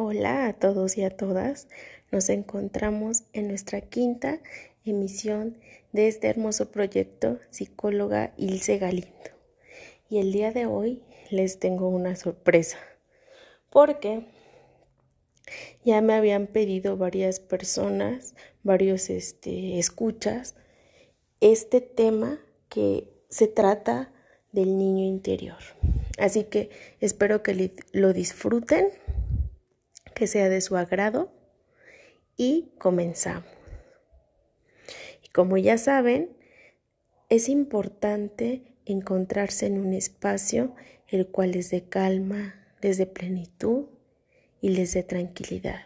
Hola a todos y a todas. Nos encontramos en nuestra quinta emisión de este hermoso proyecto Psicóloga Ilse Galindo. Y el día de hoy les tengo una sorpresa. Porque ya me habían pedido varias personas, varios este, escuchas, este tema que se trata del niño interior. Así que espero que lo disfruten que sea de su agrado y comenzamos. Y como ya saben, es importante encontrarse en un espacio el cual es de calma, desde plenitud y les dé tranquilidad.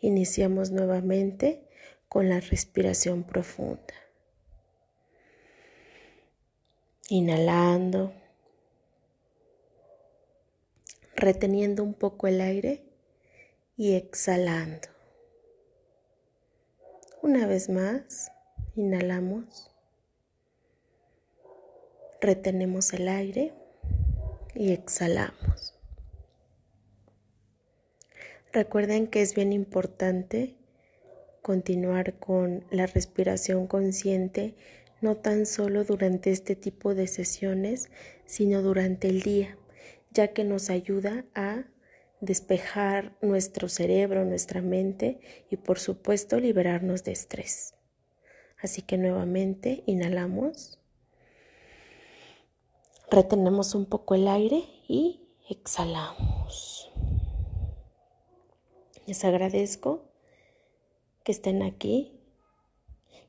Iniciamos nuevamente con la respiración profunda. Inhalando reteniendo un poco el aire y exhalando. Una vez más, inhalamos, retenemos el aire y exhalamos. Recuerden que es bien importante continuar con la respiración consciente, no tan solo durante este tipo de sesiones, sino durante el día ya que nos ayuda a despejar nuestro cerebro, nuestra mente y por supuesto liberarnos de estrés. Así que nuevamente inhalamos, retenemos un poco el aire y exhalamos. Les agradezco que estén aquí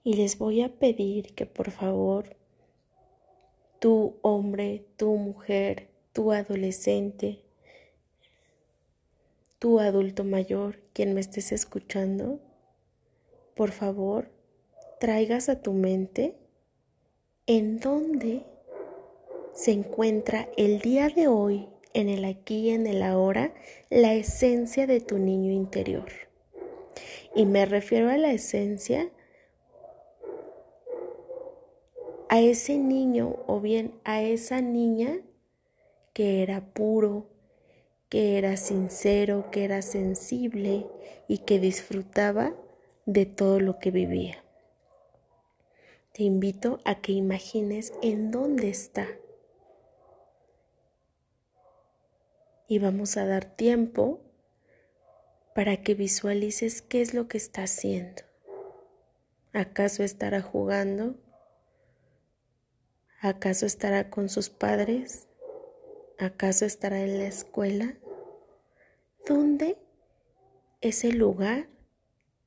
y les voy a pedir que por favor, tú hombre, tu mujer, tu adolescente, tu adulto mayor, quien me estés escuchando, por favor, traigas a tu mente en dónde se encuentra el día de hoy, en el aquí y en el ahora, la esencia de tu niño interior. Y me refiero a la esencia a ese niño o bien a esa niña que era puro, que era sincero, que era sensible y que disfrutaba de todo lo que vivía. Te invito a que imagines en dónde está. Y vamos a dar tiempo para que visualices qué es lo que está haciendo. ¿Acaso estará jugando? ¿Acaso estará con sus padres? ¿Acaso estará en la escuela? ¿Dónde es el lugar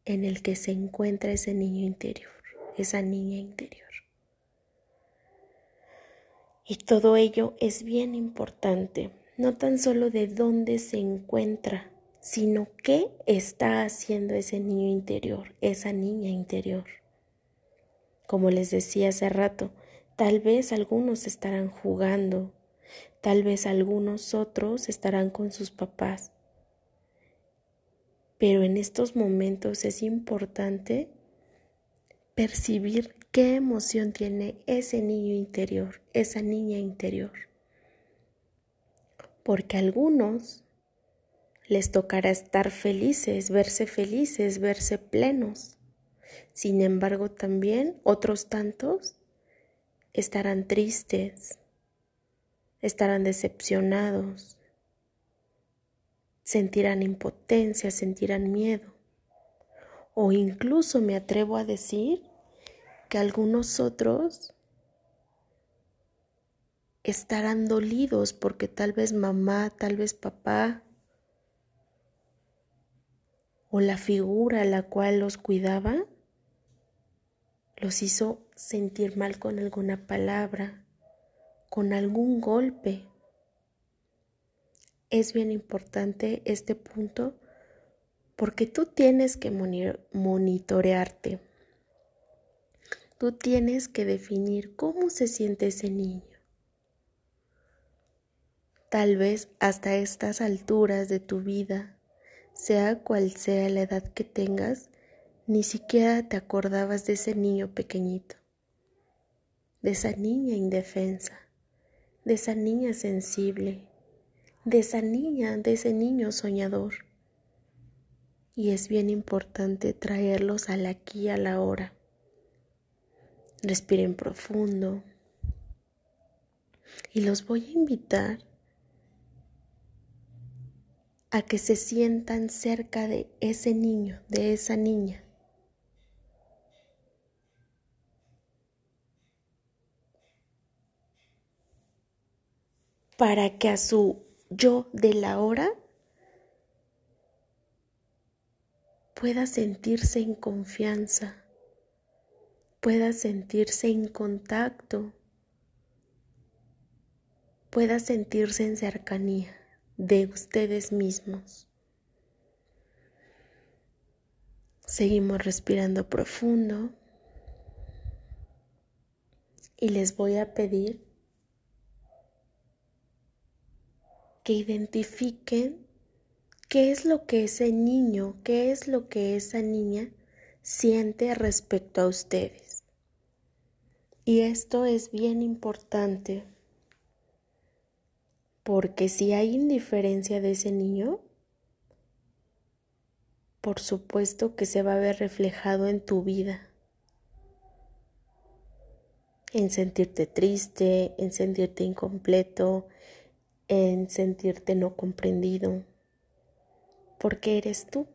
en el que se encuentra ese niño interior, esa niña interior? Y todo ello es bien importante, no tan solo de dónde se encuentra, sino qué está haciendo ese niño interior, esa niña interior. Como les decía hace rato, tal vez algunos estarán jugando, Tal vez algunos otros estarán con sus papás. Pero en estos momentos es importante percibir qué emoción tiene ese niño interior, esa niña interior. Porque a algunos les tocará estar felices, verse felices, verse plenos. Sin embargo, también otros tantos estarán tristes, estarán decepcionados, sentirán impotencia, sentirán miedo. O incluso me atrevo a decir que algunos otros estarán dolidos porque tal vez mamá, tal vez papá o la figura a la cual los cuidaba los hizo sentir mal con alguna palabra, con algún golpe. Es bien importante este punto porque tú tienes que monitorearte. Tú tienes que definir cómo se siente ese niño. Tal vez hasta estas alturas de tu vida, sea cual sea la edad que tengas, ni siquiera te acordabas de ese niño pequeñito, de esa niña indefensa de esa niña sensible, de esa niña, de ese niño soñador. Y es bien importante traerlos al aquí a la hora. Respiren profundo. Y los voy a invitar a que se sientan cerca de ese niño, de esa niña. Para que a su yo de la hora pueda sentirse en confianza, pueda sentirse en contacto, pueda sentirse en cercanía de ustedes mismos. Seguimos respirando profundo y les voy a pedir que identifiquen qué es lo que ese niño, qué es lo que esa niña siente respecto a ustedes. Y esto es bien importante porque si hay indiferencia de ese niño, por supuesto que se va a ver reflejado en tu vida. En sentirte triste, en sentirte incompleto, en sentirte no comprendido. Porque eres tú.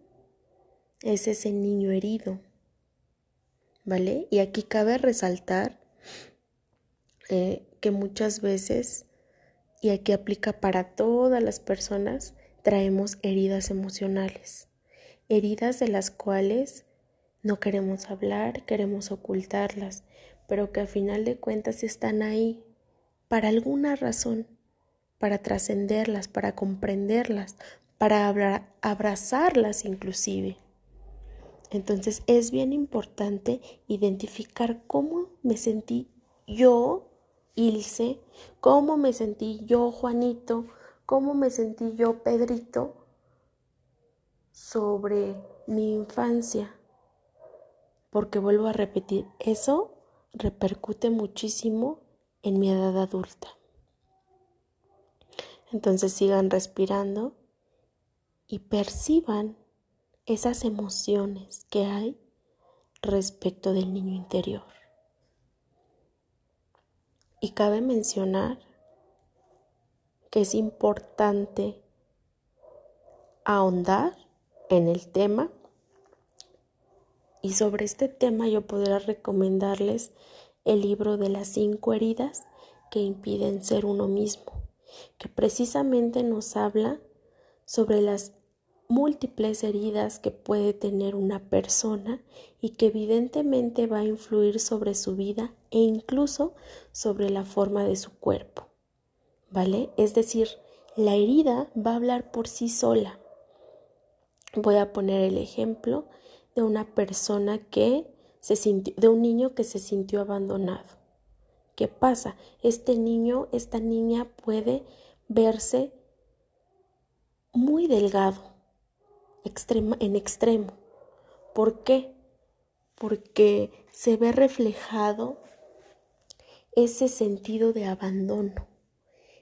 Es ese niño herido. ¿Vale? Y aquí cabe resaltar eh, que muchas veces y aquí aplica para todas las personas, traemos heridas emocionales, heridas de las cuales no queremos hablar, queremos ocultarlas, pero que a final de cuentas están ahí para alguna razón, para trascenderlas, para comprenderlas, para abrazarlas inclusive. Entonces es bien importante identificar cómo me sentí yo Ilse, cómo me sentí yo, Juanito, cómo me sentí yo, Pedrito, sobre mi infancia. Porque vuelvo a repetir, eso repercute muchísimo en mi edad adulta. Entonces sigan respirando y perciban esas emociones que hay respecto del niño interior. Y cabe mencionar que es importante ahondar en el tema y sobre este tema yo podría recomendarles el libro de las cinco heridas que impiden ser uno mismo, que precisamente nos habla sobre las múltiples heridas que puede tener una persona y que evidentemente va a influir sobre su vida e incluso sobre la forma de su cuerpo. ¿Vale? Es decir, la herida va a hablar por sí sola. Voy a poner el ejemplo de una persona que se sintió, de un niño que se sintió abandonado. ¿Qué pasa? Este niño, esta niña puede verse muy delgado, en extremo. ¿Por qué? Porque se ve reflejado ese sentido de abandono,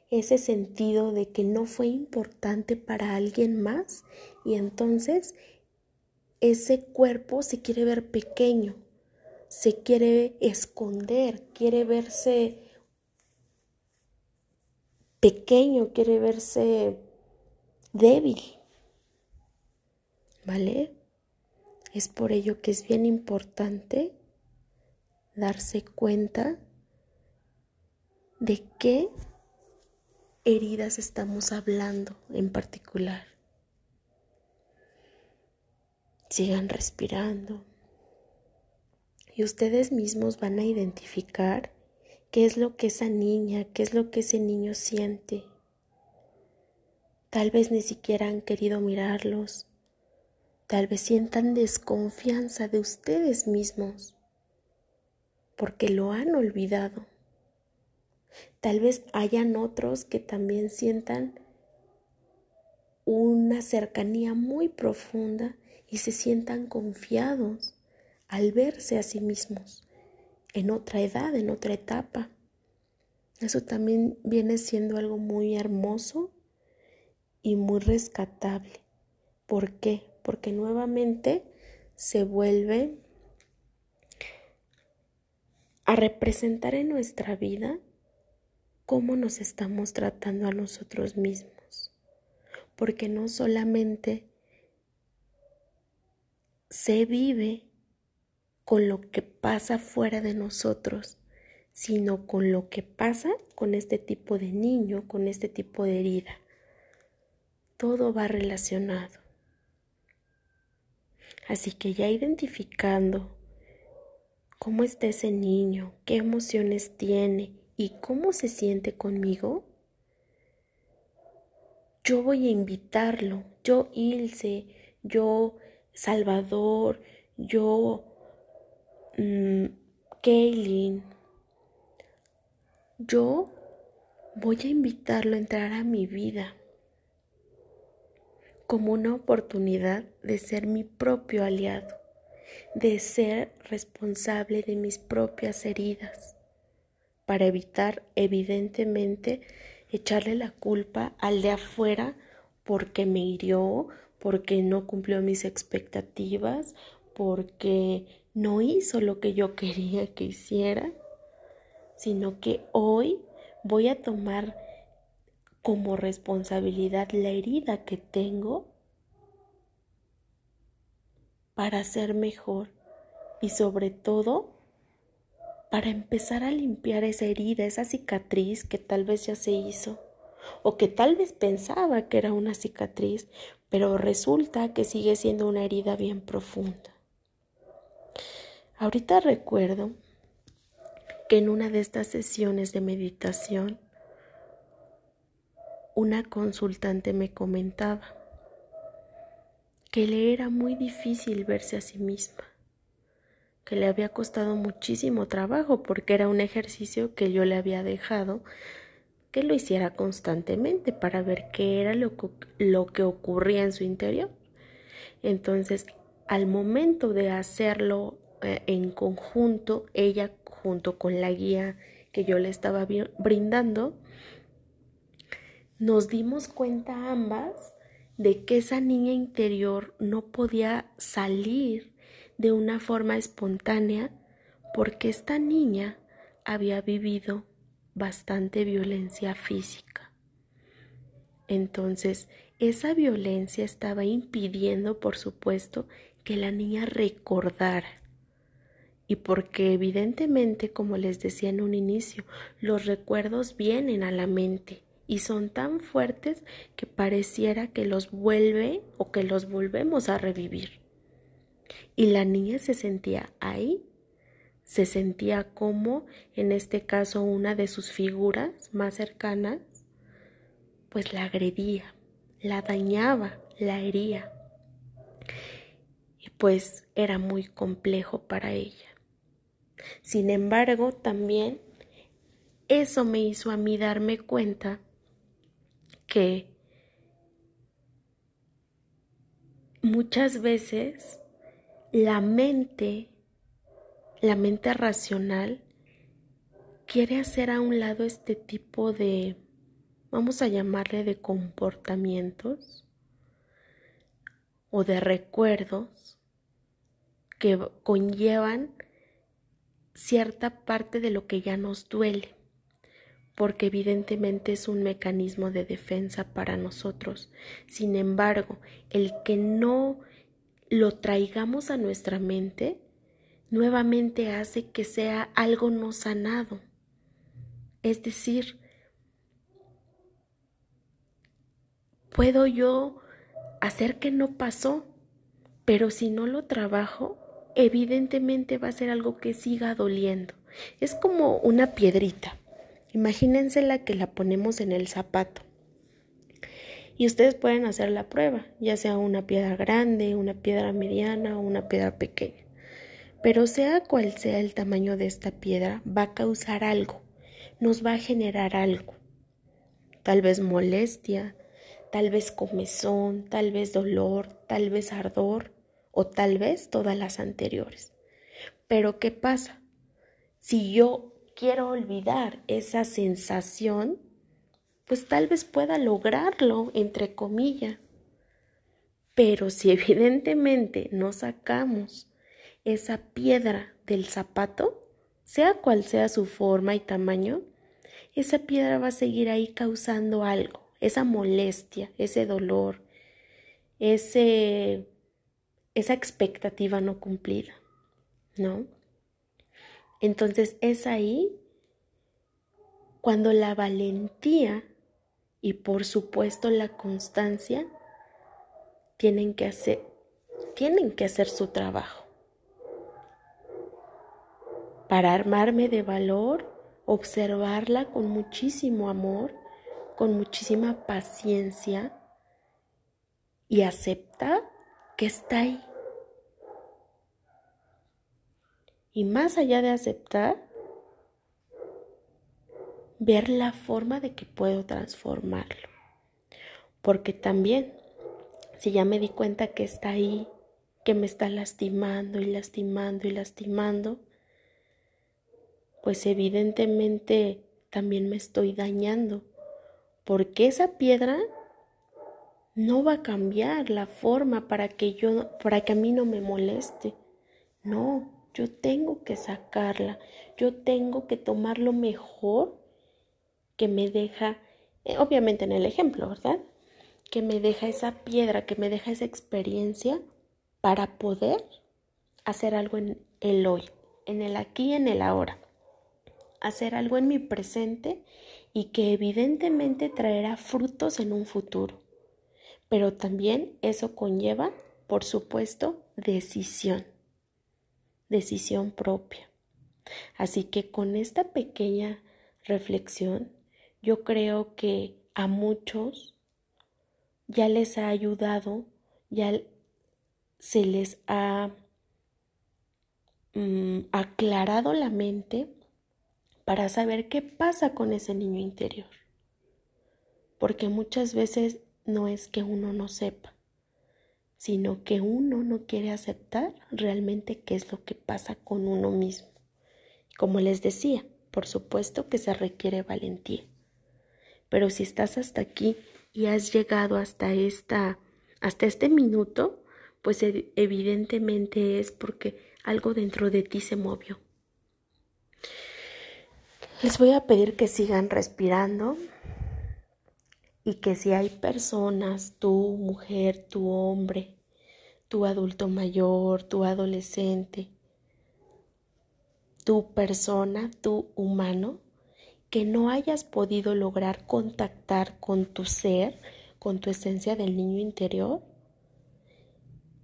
ese sentido de que no fue importante para alguien más y entonces ese cuerpo se quiere ver pequeño, se quiere esconder, quiere verse pequeño, quiere verse débil. ¿vale? Es por ello que es bien importante darse cuenta de qué heridas estamos hablando en particular. Sigan respirando y ustedes mismos van a identificar qué es lo que esa niña, qué es lo que ese niño siente. Tal vez ni siquiera han querido mirarlos Tal vez sientan desconfianza de ustedes mismos porque lo han olvidado. Tal vez hayan otros que también sientan una cercanía muy profunda y se sientan confiados al verse a sí mismos en otra edad, en otra etapa. Eso también viene siendo algo muy hermoso y muy rescatable. ¿Por qué? Porque nuevamente se vuelve a representar en nuestra vida cómo nos estamos tratando a nosotros mismos. Porque no solamente se vive con lo que pasa fuera de nosotros, sino con lo que pasa con este tipo de niño, con este tipo de herida. Todo va relacionado. Así que ya identificando cómo está ese niño, qué emociones tiene y cómo se siente conmigo, yo voy a invitarlo, yo Ilse, yo Salvador, yo mmm, Kaylin, yo voy a invitarlo a entrar a mi vida como una oportunidad de ser mi propio aliado, de ser responsable de mis propias heridas, para evitar evidentemente echarle la culpa al de afuera porque me hirió, porque no cumplió mis expectativas, porque no hizo lo que yo quería que hiciera, sino que hoy voy a tomar como responsabilidad la herida que tengo para ser mejor y sobre todo para empezar a limpiar esa herida, esa cicatriz que tal vez ya se hizo o que tal vez pensaba que era una cicatriz, pero resulta que sigue siendo una herida bien profunda. Ahorita recuerdo que en una de estas sesiones de meditación, una consultante me comentaba que le era muy difícil verse a sí misma, que le había costado muchísimo trabajo porque era un ejercicio que yo le había dejado que lo hiciera constantemente para ver qué era lo que, lo que ocurría en su interior. Entonces, al momento de hacerlo en conjunto, ella junto con la guía que yo le estaba brindando, nos dimos cuenta ambas de que esa niña interior no podía salir de una forma espontánea porque esta niña había vivido bastante violencia física. Entonces, esa violencia estaba impidiendo, por supuesto, que la niña recordara. Y porque evidentemente, como les decía en un inicio, los recuerdos vienen a la mente y son tan fuertes que pareciera que los vuelve o que los volvemos a revivir. Y la niña se sentía ahí se sentía como, en este caso, una de sus figuras más cercanas, pues la agredía, la dañaba, la hería. Y pues era muy complejo para ella. Sin embargo, también eso me hizo a mí darme cuenta que muchas veces la mente la mente racional quiere hacer a un lado este tipo de, vamos a llamarle de comportamientos o de recuerdos que conllevan cierta parte de lo que ya nos duele, porque evidentemente es un mecanismo de defensa para nosotros. Sin embargo, el que no lo traigamos a nuestra mente, nuevamente hace que sea algo no sanado. Es decir, puedo yo hacer que no pasó, pero si no lo trabajo, evidentemente va a ser algo que siga doliendo. Es como una piedrita. Imagínense la que la ponemos en el zapato. Y ustedes pueden hacer la prueba, ya sea una piedra grande, una piedra mediana o una piedra pequeña. Pero sea cual sea el tamaño de esta piedra, va a causar algo, nos va a generar algo. Tal vez molestia, tal vez comezón, tal vez dolor, tal vez ardor o tal vez todas las anteriores. Pero ¿qué pasa? Si yo quiero olvidar esa sensación, pues tal vez pueda lograrlo, entre comillas. Pero si evidentemente no sacamos esa piedra del zapato, sea cual sea su forma y tamaño, esa piedra va a seguir ahí causando algo, esa molestia, ese dolor, ese, esa expectativa no cumplida, ¿no? Entonces es ahí cuando la valentía y por supuesto la constancia tienen que hacer, tienen que hacer su trabajo. Para armarme de valor, observarla con muchísimo amor, con muchísima paciencia y aceptar que está ahí. Y más allá de aceptar, ver la forma de que puedo transformarlo. Porque también, si ya me di cuenta que está ahí, que me está lastimando y lastimando y lastimando, pues evidentemente también me estoy dañando, porque esa piedra no va a cambiar la forma para que yo para que a mí no me moleste. No, yo tengo que sacarla. Yo tengo que tomar lo mejor que me deja eh, obviamente en el ejemplo, ¿verdad? Que me deja esa piedra, que me deja esa experiencia para poder hacer algo en el hoy, en el aquí, en el ahora hacer algo en mi presente y que evidentemente traerá frutos en un futuro. Pero también eso conlleva, por supuesto, decisión, decisión propia. Así que con esta pequeña reflexión, yo creo que a muchos ya les ha ayudado, ya se les ha mm, aclarado la mente para saber qué pasa con ese niño interior. Porque muchas veces no es que uno no sepa, sino que uno no quiere aceptar realmente qué es lo que pasa con uno mismo. Como les decía, por supuesto que se requiere valentía. Pero si estás hasta aquí y has llegado hasta esta hasta este minuto, pues evidentemente es porque algo dentro de ti se movió. Les voy a pedir que sigan respirando y que si hay personas, tú mujer, tu hombre, tu adulto mayor, tu adolescente, tu persona, tu humano, que no hayas podido lograr contactar con tu ser, con tu esencia del niño interior,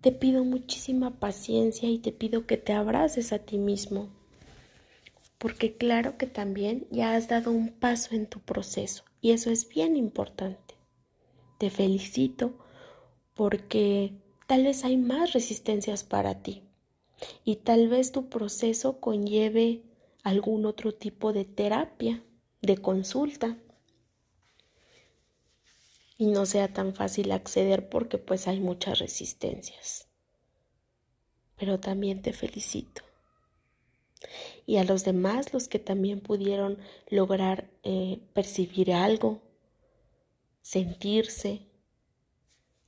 te pido muchísima paciencia y te pido que te abraces a ti mismo porque claro que también ya has dado un paso en tu proceso y eso es bien importante. Te felicito porque tal vez hay más resistencias para ti y tal vez tu proceso conlleve algún otro tipo de terapia, de consulta y no sea tan fácil acceder porque pues hay muchas resistencias. Pero también te felicito y a los demás, los que también pudieron lograr eh, percibir algo, sentirse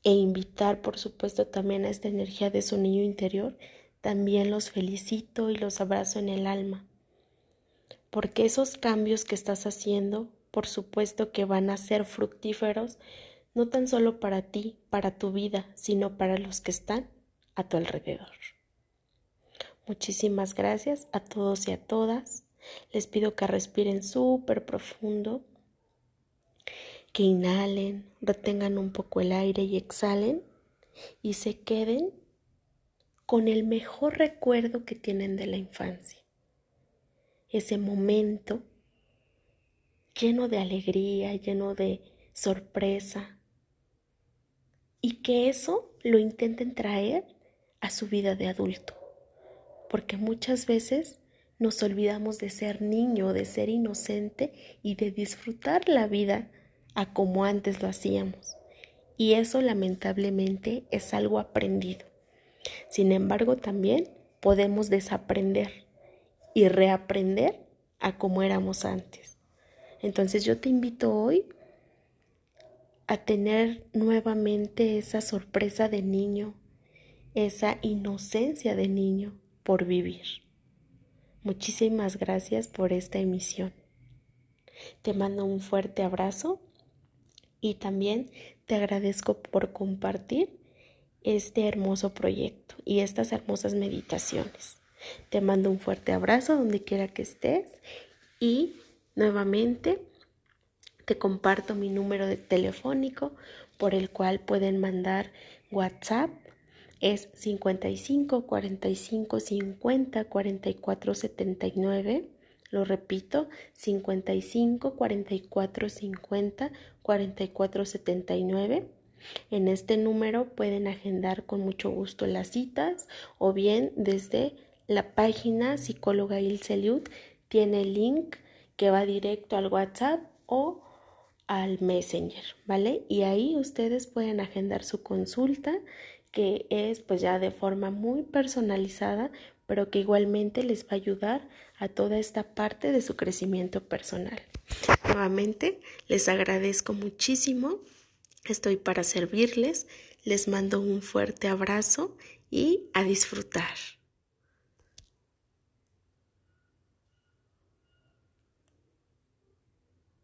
e invitar, por supuesto, también a esta energía de su niño interior, también los felicito y los abrazo en el alma. Porque esos cambios que estás haciendo, por supuesto que van a ser fructíferos, no tan solo para ti, para tu vida, sino para los que están a tu alrededor. Muchísimas gracias a todos y a todas. Les pido que respiren súper profundo, que inhalen, retengan un poco el aire y exhalen y se queden con el mejor recuerdo que tienen de la infancia. Ese momento lleno de alegría, lleno de sorpresa. Y que eso lo intenten traer a su vida de adulto porque muchas veces nos olvidamos de ser niño, de ser inocente y de disfrutar la vida a como antes lo hacíamos. Y eso lamentablemente es algo aprendido. Sin embargo, también podemos desaprender y reaprender a como éramos antes. Entonces yo te invito hoy a tener nuevamente esa sorpresa de niño, esa inocencia de niño por vivir. Muchísimas gracias por esta emisión. Te mando un fuerte abrazo y también te agradezco por compartir este hermoso proyecto y estas hermosas meditaciones. Te mando un fuerte abrazo donde quiera que estés y nuevamente te comparto mi número de telefónico por el cual pueden mandar WhatsApp. Es 55 45 50 44 79. Lo repito, 55 44 50 44 79. En este número pueden agendar con mucho gusto las citas o bien desde la página psicóloga Ilseliud tiene el link que va directo al WhatsApp o al Messenger, ¿vale? Y ahí ustedes pueden agendar su consulta que es pues ya de forma muy personalizada, pero que igualmente les va a ayudar a toda esta parte de su crecimiento personal. Nuevamente, les agradezco muchísimo, estoy para servirles, les mando un fuerte abrazo y a disfrutar.